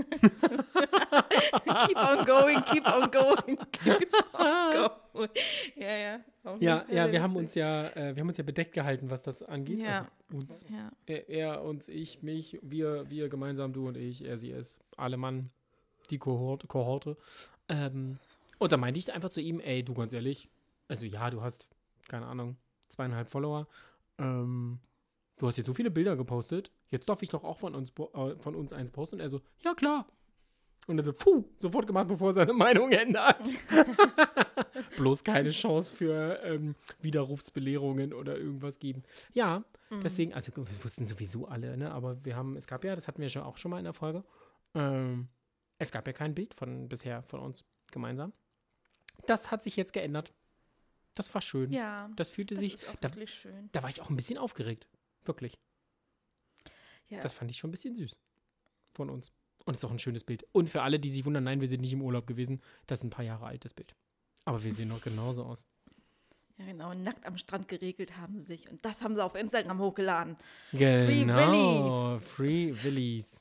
keep on going, keep on going, keep on going. Ja, ja. Ja, ja, wir haben uns ja, äh, wir haben uns ja bedeckt gehalten, was das angeht. Ja. Also uns, Ja, er, er, uns, ich, mich, wir, wir gemeinsam, du und ich, er, sie, es, alle Mann, die Kohorte. Kohorte. Ähm, und da meinte ich einfach zu ihm, ey, du ganz ehrlich, also ja, du hast, keine Ahnung, zweieinhalb Follower. Ähm, du hast jetzt so viele Bilder gepostet, jetzt darf ich doch auch von uns, äh, von uns eins posten. Und er so, ja klar. Und dann so, puh, sofort gemacht, bevor er seine Meinung ändert. Bloß keine Chance für ähm, Widerrufsbelehrungen oder irgendwas geben. Ja, Mhm. deswegen, also wir wussten sowieso alle, ne? Aber wir haben, es gab ja, das hatten wir schon auch schon mal in der Folge, ähm, es gab ja kein Bild von bisher von uns gemeinsam. Das hat sich jetzt geändert. Das war schön. ja Das fühlte das sich, da, wirklich schön. da war ich auch ein bisschen aufgeregt. Wirklich. Ja. Das fand ich schon ein bisschen süß von uns. Und es ist auch ein schönes Bild. Und für alle, die sich wundern, nein, wir sind nicht im Urlaub gewesen. Das ist ein paar Jahre altes Bild. Aber wir sehen noch genauso aus. Ja, genau. Nackt am Strand geregelt haben sie sich. Und das haben sie auf Instagram hochgeladen. Genau. Free Willies.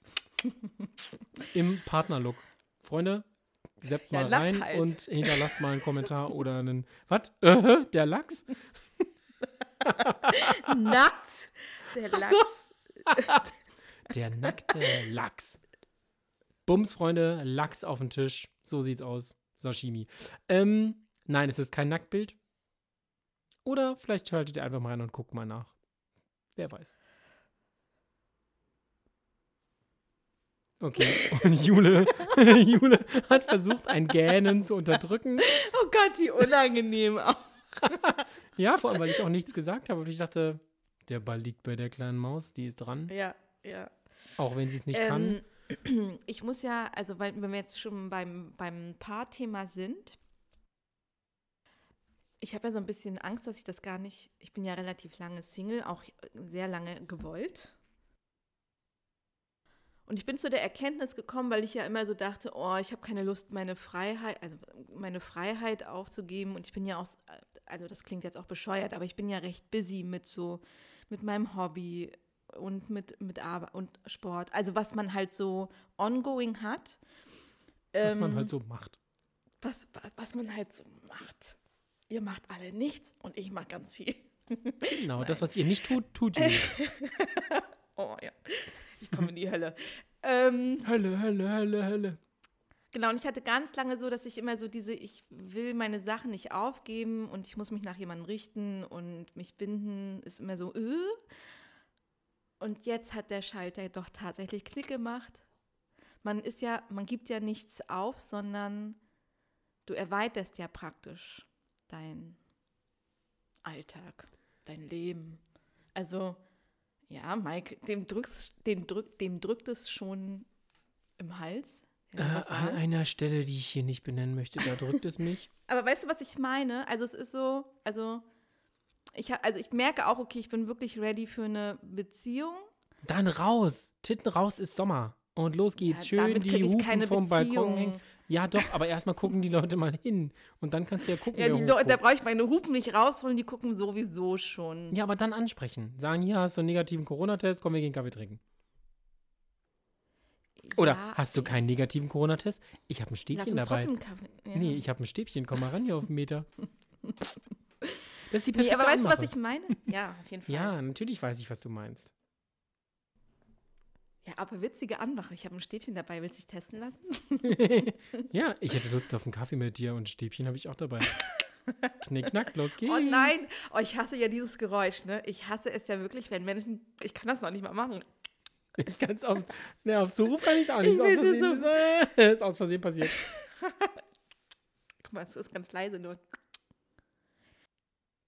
Im Partnerlook. Freunde, seppt Ja, mal rein halt. und hinterlasst mal einen Kommentar oder einen. Was? Äh, der Lachs? Nackt. Der Lachs. Der nackte Lachs. Bums, Freunde, Lachs auf den Tisch. So sieht's aus. Sashimi. Ähm, nein, es ist kein Nacktbild. Oder vielleicht schaltet ihr einfach mal rein und guckt mal nach. Wer weiß. Okay, und Jule, Jule hat versucht, ein Gähnen zu unterdrücken. Oh Gott, wie unangenehm. Ja, vor allem, weil ich auch nichts gesagt habe. Und ich dachte, der Ball liegt bei der kleinen Maus, die ist dran. Ja, ja. Auch wenn sie es nicht kann. Ähm, ich muss ja, also weil, wenn wir jetzt schon beim, beim Paarthema sind, ich habe ja so ein bisschen Angst, dass ich das gar nicht, ich bin ja relativ lange Single, auch sehr lange gewollt. Und ich bin zu der Erkenntnis gekommen, weil ich ja immer so dachte, oh, ich habe keine Lust, meine Freiheit, also meine Freiheit aufzugeben. Und ich bin ja auch, also das klingt jetzt auch bescheuert, aber ich bin ja recht busy mit so, mit meinem Hobby und mit, mit Arbeit und Sport. Also was man halt so ongoing hat. Was man Ähm, halt so macht. was, was man halt so macht. Ihr macht alle nichts und ich mache ganz viel. Genau, das, was ihr nicht tut, tut Jule. Oh ja, ich komme in die Hölle. Ähm, Hölle, Hölle, Hölle, Hölle. genau, und ich hatte ganz lange so, dass ich immer so diese, ich will meine Sachen nicht aufgeben und ich muss mich nach jemandem richten und mich binden, ist immer so, äh. Und jetzt hat der Schalter doch tatsächlich Klick gemacht. Man ist ja, man gibt ja nichts auf, sondern du erweiterst ja praktisch dein Alltag, dein Leben. Also, ja, Mike, dem, drückst, dem, drück, dem drückt es schon im Hals. Äh, an einer Stelle, die ich hier nicht benennen möchte, da drückt es mich. Aber weißt du, was ich meine? Also, es ist so, also ich, hab, also ich merke auch, okay, ich bin wirklich ready für eine Beziehung. Dann raus. Titten raus ist Sommer. Und los geht's. Ja, Schön die Hupen keine vom Balkon Beziehung. hängen. Ja, doch, aber erstmal gucken die Leute mal hin. Und dann kannst du ja gucken, Ja, die Leute, da brauche ich meine Hupen nicht rausholen, die gucken sowieso schon. Ja, aber dann ansprechen. Sagen, hier hast du einen negativen Corona-Test, komm, wir gehen Kaffee trinken. Oder Ja, hast du keinen negativen Corona-Test? Ich habe ein Stäbchen uns dabei. trotzdem Kaffee. Ja. Nee, ich habe ein Stäbchen. Komm mal ran hier auf den Meter. Das ist die Nee, perfekte aber weißt du, was ich meine? Ja, auf jeden Fall. Ja, natürlich weiß ich, was du meinst. Ja, aber witzige Anmache. Ich habe ein Stäbchen dabei. Willst du dich testen lassen? Ja, ich hätte Lust auf einen Kaffee mit dir und ein Stäbchen habe ich auch dabei. Knick, knack, los geht's. Oh nein! Oh, ich hasse ja dieses Geräusch, ne? Ich hasse es ja wirklich, wenn Menschen. Ich kann das noch nicht mal machen. Ich kann es auf, ne, auf Zuruf kann ich es auch nicht. Ich Ist aus, Versehen, ist, äh, ist aus Versehen passiert. Guck mal, es ist ganz leise nur.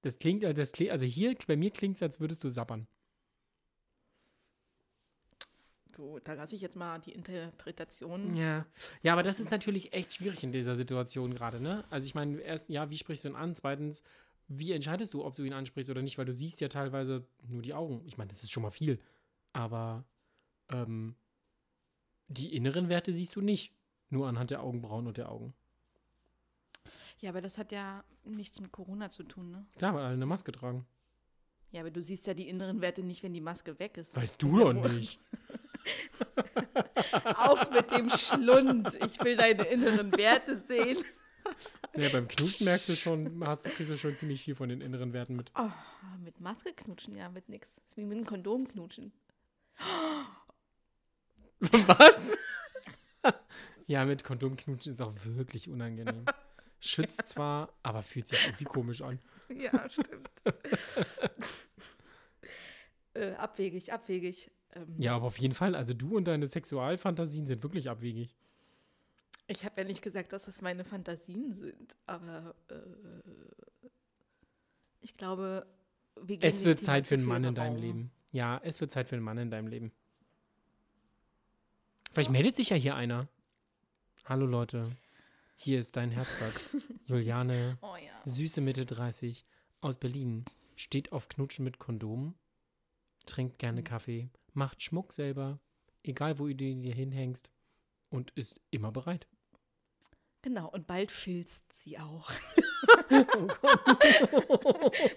Das klingt, äh, das klingt, also hier, bei mir klingt es, als würdest du sabbern. Gut, da lasse ich jetzt mal die Interpretation. Ja. Ja, aber das ist natürlich echt schwierig in dieser Situation gerade, ne? Also ich meine, erst, ja, wie sprichst du ihn an? Zweitens, wie entscheidest du, ob du ihn ansprichst oder nicht? Weil du siehst ja teilweise nur die Augen. Ich meine, das ist schon mal viel. Aber ähm, die inneren Werte siehst du nicht. Nur anhand der Augenbrauen und der Augen. Ja, aber das hat ja nichts mit Corona zu tun, ne? Klar, weil alle eine Maske tragen. Ja, aber du siehst ja die inneren Werte nicht, wenn die Maske weg ist. Weißt du doch nicht. Auf mit dem Schlund. Ich will deine inneren Werte sehen. Ja, beim Knutschen merkst du schon, hast du, kriegst du schon ziemlich viel von den inneren Werten mit. Oh, mit Maske knutschen, ja, mit nix. Das ist wie mit einem Kondom knutschen. Was? ja, mit Kondom knutschen ist auch wirklich unangenehm. Schützt zwar, aber fühlt sich irgendwie komisch an. Ja, stimmt. äh, abwegig, abwegig. Ähm, Ja, aber auf jeden Fall. Also du und deine Sexualfantasien sind wirklich abwegig. Ich habe ja nicht gesagt, dass das meine Fantasien sind, aber äh, ich glaube, wir geben Es wird Zeit für einen Mann in deinem Raum. Leben. Ja, es wird Zeit für einen Mann in deinem Leben. Vielleicht meldet sich ja hier einer. Hallo Leute, hier ist dein Herzblatt. Juliane, Oh ja. süße Mitte 30, aus Berlin, steht auf Knutschen mit Kondom, trinkt Mhm. gerne Kaffee, macht Schmuck selber, egal wo du den dir hinhängst und ist immer bereit. Genau, und bald filzt sie auch.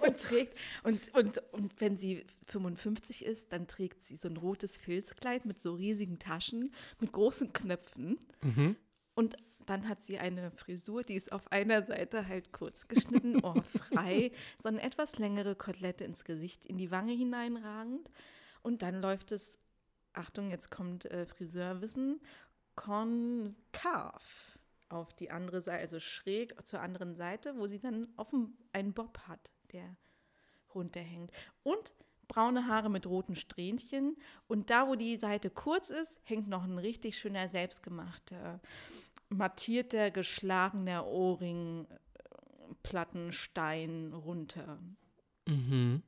Und trägt, und, und, und wenn sie 55 ist, dann trägt sie so ein rotes Filzkleid mit so riesigen Taschen, mit großen Knöpfen. Mhm. Und dann hat sie eine Frisur, die ist auf einer Seite halt kurz geschnitten, ohrfrei, so eine etwas längere Kotelette ins Gesicht, in die Wange hineinragend. Und dann läuft es, Achtung, jetzt kommt äh, Friseurwissen, konkav auf die andere Seite, also schräg zur anderen Seite, wo sie dann auf einen Bob hat, der runterhängt. Und braune Haare mit roten Strähnchen. Und da, wo die Seite kurz ist, hängt noch ein richtig schöner, selbstgemachter, mattierter, geschlagener Ohrring, Plattenstein runter. Mhm.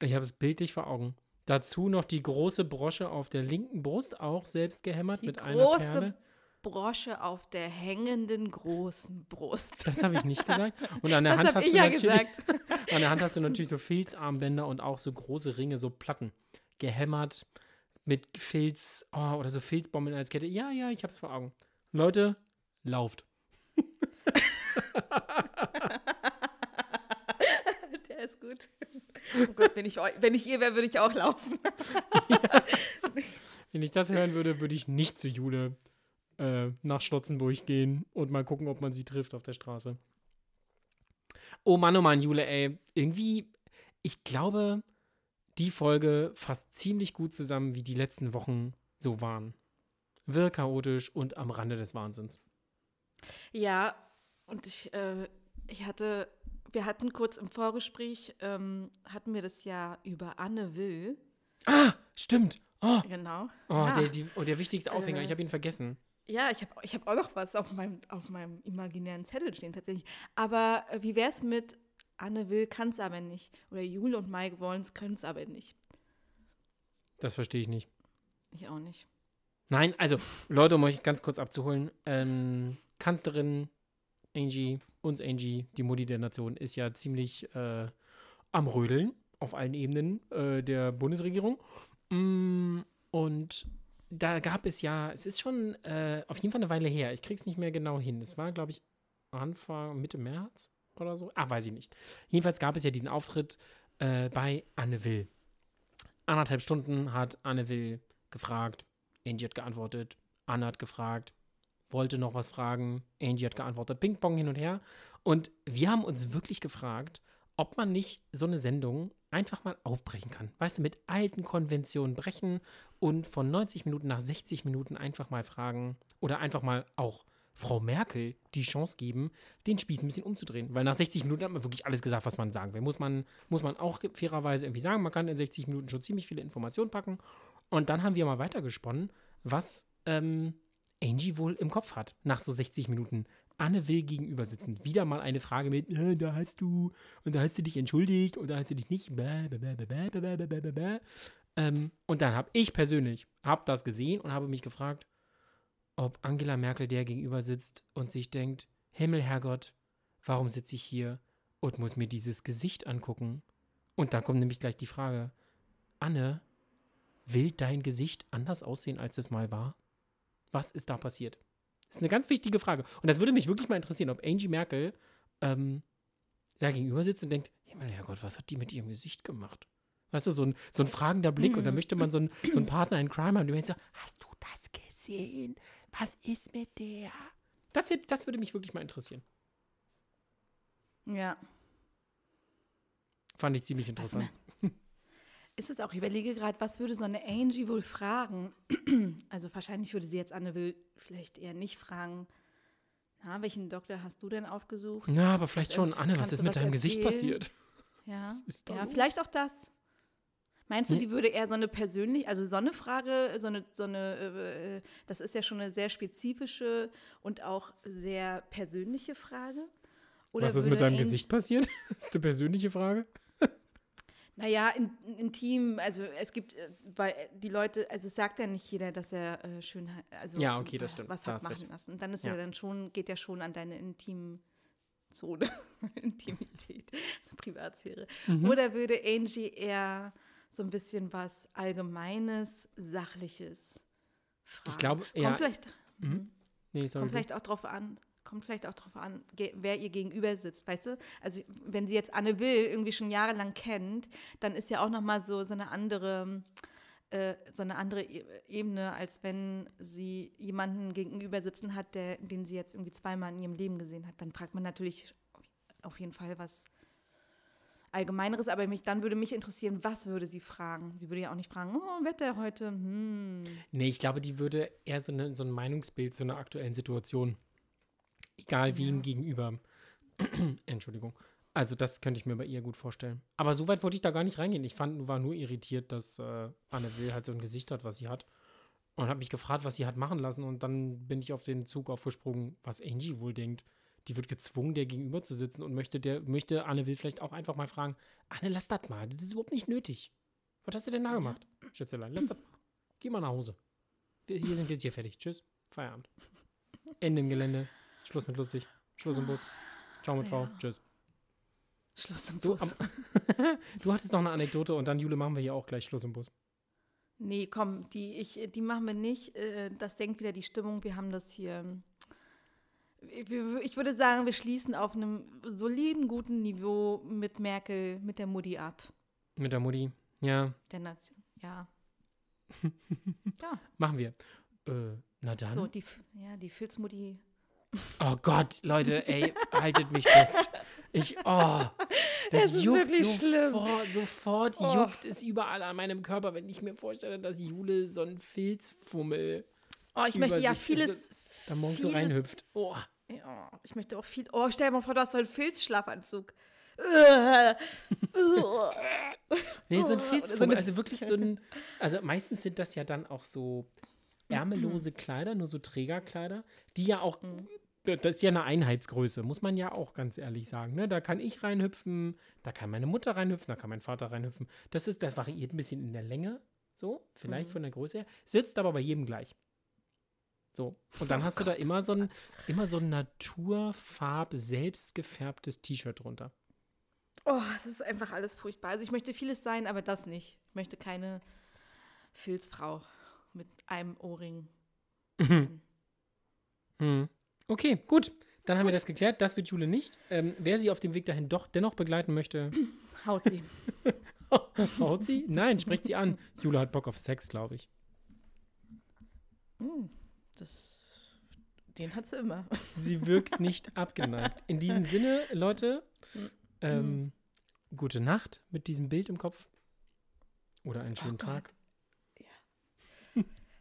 Ich habe es bildlich vor Augen. Dazu noch die große Brosche auf der linken Brust, auch selbst gehämmert Die mit einer große Perle. Brosche auf der hängenden großen Brust. Das habe ich nicht gesagt. Und an der Das Hand hast du ja natürlich, an der Hand hast du natürlich so Filzarmbänder und auch so große Ringe, so Platten. Gehämmert mit Filz oh, oder so Filzbommeln als Kette. Ja, ja, ich habe es vor Augen. Leute, lauft. Der ist gut. Oh Gott, wenn ich, wenn ich ihr wäre, würde ich auch laufen. Wenn ich das hören würde, würde ich nicht zu Jule äh, nach Schlotzenburg gehen und mal gucken, ob man sie trifft auf der Straße. Oh Mann, oh Mann, Jule, ey. Irgendwie, ich glaube, die Folge fasst ziemlich gut zusammen, wie die letzten Wochen so waren. Wirr chaotisch und am Rande des Wahnsinns. Ja, und ich, äh, ich hatte, wir hatten kurz im Vorgespräch, ähm, hatten wir das ja über Anne Will. Ah, stimmt. Oh, Genau. oh, ja. der, die, oh der wichtigste Aufhänger, Äh, ich habe ihn vergessen. Ja, ich habe ich hab auch noch was auf meinem, auf meinem imaginären Zettel stehen tatsächlich. Aber äh, wie wäre es mit Anne will, kann es aber nicht. Oder Jule und Mike wollen es, können es aber nicht. Das verstehe ich nicht. Ich auch nicht. Nein, also, Leute, um euch ganz kurz abzuholen, ähm, Kanzlerin Angie, uns Angie, die Mutti der Nation, ist ja ziemlich äh, am Rödeln auf allen Ebenen äh, der Bundesregierung. Mm, und da gab es ja, es ist schon äh, auf jeden Fall eine Weile her. Ich krieg's nicht mehr genau hin. Es war, glaube ich, Anfang, Mitte März oder so. Ah, weiß ich nicht. Jedenfalls gab es ja diesen Auftritt äh, bei Anne Will. Anderthalb Stunden hat Anne Will gefragt, Angie hat geantwortet, Anne hat gefragt, wollte noch was fragen, Angie hat geantwortet, Ping-Pong hin und her. Und wir haben uns wirklich gefragt, ob man nicht so eine Sendung einfach mal aufbrechen kann. Weißt du, mit alten Konventionen brechen und von 90 Minuten nach 60 Minuten einfach mal fragen oder einfach mal auch Frau Merkel die Chance geben, den Spieß ein bisschen umzudrehen. Weil nach 60 Minuten hat man wirklich alles gesagt, was man sagen will. Muss man, muss man auch fairerweise irgendwie sagen, man kann in 60 Minuten schon ziemlich viele Informationen packen. Und dann haben wir mal weitergesponnen, was ähm, Angie wohl im Kopf hat, nach so 60 Minuten. Anne will gegenüber sitzen. Wieder mal eine Frage mit, äh, da hast du, und da hast du dich entschuldigt, und da hast du dich nicht. Bäh, bäh, bäh, ähm, und dann habe ich persönlich, habe das gesehen und habe mich gefragt, ob Angela Merkel der gegenüber sitzt und sich denkt, Himmel, Herrgott, warum sitze ich hier und muss mir dieses Gesicht angucken? Und dann kommt nämlich gleich die Frage, Anne, will dein Gesicht anders aussehen, als es mal war? Was ist da passiert? Das ist eine ganz wichtige Frage. Und das würde mich wirklich mal interessieren, ob Angie Merkel ähm, da gegenüber sitzt und denkt, Himmel, Herrgott, was hat die mit ihrem Gesicht gemacht? Weißt du, so ein, so ein fragender Blick und dann möchte man so einen, so einen Partner in Crime haben, der so, hast du das gesehen? Was ist mit der? Das, das würde mich wirklich mal interessieren. Ja. Fand ich ziemlich interessant. Ist es auch, ich überlege gerade, was würde so eine Angie wohl fragen? Also wahrscheinlich würde sie jetzt Anne will vielleicht eher nicht fragen, na, welchen Doktor hast du denn aufgesucht? Ja, aber vielleicht schon, Anne, was ist mit was deinem Gesicht erzählen? passiert? Ja, ja vielleicht auch das. Meinst du, Nee. die würde eher so eine persönlich, also so eine Frage, so eine, so eine, äh, äh, das ist ja schon eine sehr spezifische und auch sehr persönliche Frage? Oder was ist mit deinem Gesicht passiert? Das ist eine persönliche Frage. Naja, in, intim, also es gibt, weil äh, die Leute, also es sagt ja nicht jeder, dass er äh, schön, also Ja, okay, das stimmt. was Da hat machen recht. lassen. Und dann ist Ja. ja dann schon, geht ja schon an deine intimen Zone, Intimität, Privatsphäre. Mhm. Oder würde Angie eher so ein bisschen was Allgemeines, Sachliches fragen? Ich glaube, kommt ja. vielleicht, Mhm. Nee, sorry. kommt vielleicht auch drauf an, kommt vielleicht auch drauf an, wer ihr gegenüber sitzt, weißt du? Also wenn sie jetzt Anne Will irgendwie schon jahrelang kennt, dann ist ja auch noch mal so so eine andere äh, so eine andere e Ebene, als wenn sie jemanden gegenüber sitzen hat, der, den sie jetzt irgendwie zweimal in ihrem Leben gesehen hat. Dann fragt man natürlich auf jeden Fall was Allgemeineres, aber mich, dann würde mich interessieren, was würde sie fragen? Sie würde ja auch nicht fragen, oh, Wetter heute. Hm. Nee, ich glaube, die würde eher so, eine, so ein Meinungsbild zu einer aktuellen Situation, egal wie ihm gegenüber. Entschuldigung. Also das könnte ich mir bei ihr gut vorstellen. Aber so weit wollte ich da gar nicht reingehen. Ich fand, war nur irritiert, dass äh, Anne Will halt so ein Gesicht hat, was sie hat. Und habe mich gefragt, was sie hat machen lassen. Und dann bin ich auf den Zug aufgesprungen, was Angie wohl denkt. Die wird gezwungen, der gegenüber zu sitzen und möchte, der, möchte Anne Will vielleicht auch einfach mal fragen, Anne, lass das mal. Das ist überhaupt nicht nötig. Was hast du denn da gemacht? Schätzelein, lass das mal. Geh mal nach Hause. Wir hier sind jetzt hier fertig. Tschüss. Feierabend. Ende im Gelände. Schluss mit lustig. Schluss im Bus. Ciao mit V. Tschüss. Schluss im Bus. am, du hattest noch eine Anekdote und dann, Jule, machen wir hier auch gleich Schluss im Bus. Nee, komm, die, ich, die machen wir nicht. Äh, Das senkt wieder die Stimmung. Wir haben das hier. Ich würde sagen, wir schließen auf einem soliden, guten Niveau mit Merkel, mit der Mutti ab. Mit der Mutti. Ja, Der Nation. Ja. ja. machen wir. Äh, na dann. So, die, ja, die Filzmutti. Oh Gott, Leute, ey, haltet mich fest. Ich, oh, das ist juckt wirklich schlimm. sofort, sofort Oh. juckt es überall an meinem Körper, wenn ich mir vorstelle, dass Jule so ein Filzfummel Oh, ich möchte ja vieles. da morgens so reinhüpft. Oh. Ja, ich möchte auch viel. Oh, stell dir mal vor, du hast so einen Filzschlafanzug. Nee, so ein Oh, Filzfummel, also wirklich so ein, also meistens sind das ja dann auch so ärmellose Kleider, nur so Trägerkleider, die ja auch, das ist ja eine Einheitsgröße, muss man ja auch ganz ehrlich sagen. Ne? Da kann ich reinhüpfen, da kann meine Mutter reinhüpfen, da kann mein Vater reinhüpfen. Das ist, das variiert ein bisschen in der Länge, so, vielleicht von der Größe her, sitzt aber bei jedem gleich. So. Und dann hast du da immer so ein, immer so ein Naturfarb, selbstgefärbtes T-Shirt drunter. Oh, das ist einfach alles furchtbar. Also ich möchte vieles sein, aber das nicht. Ich möchte keine Filzfrau mit einem Ohrring. Hm. Okay, gut. Dann haben wir das geklärt. Das wird Jule nicht. Ähm, wer sie auf dem Weg dahin doch dennoch begleiten möchte, Haut sie. haut sie? Nein, spricht sie an. Jule hat Bock auf Sex, glaube ich. Hm, das, den hat sie immer. Sie wirkt nicht abgeneigt. In diesem Sinne, Leute, Hm. ähm, gute Nacht mit diesem Bild im Kopf. Oder einen schönen Gott. Tag.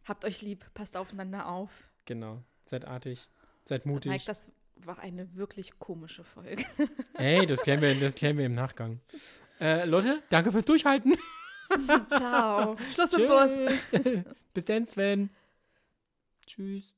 Habt euch lieb, passt aufeinander auf. Genau. Seid artig. Seid Mike, mutig. das war eine wirklich komische Folge. Hey, das klären wir, das klären wir im Nachgang. Äh, Leute, danke fürs Durchhalten. Ciao. Schluss im Bus. Bis dann, Sven. Tschüss.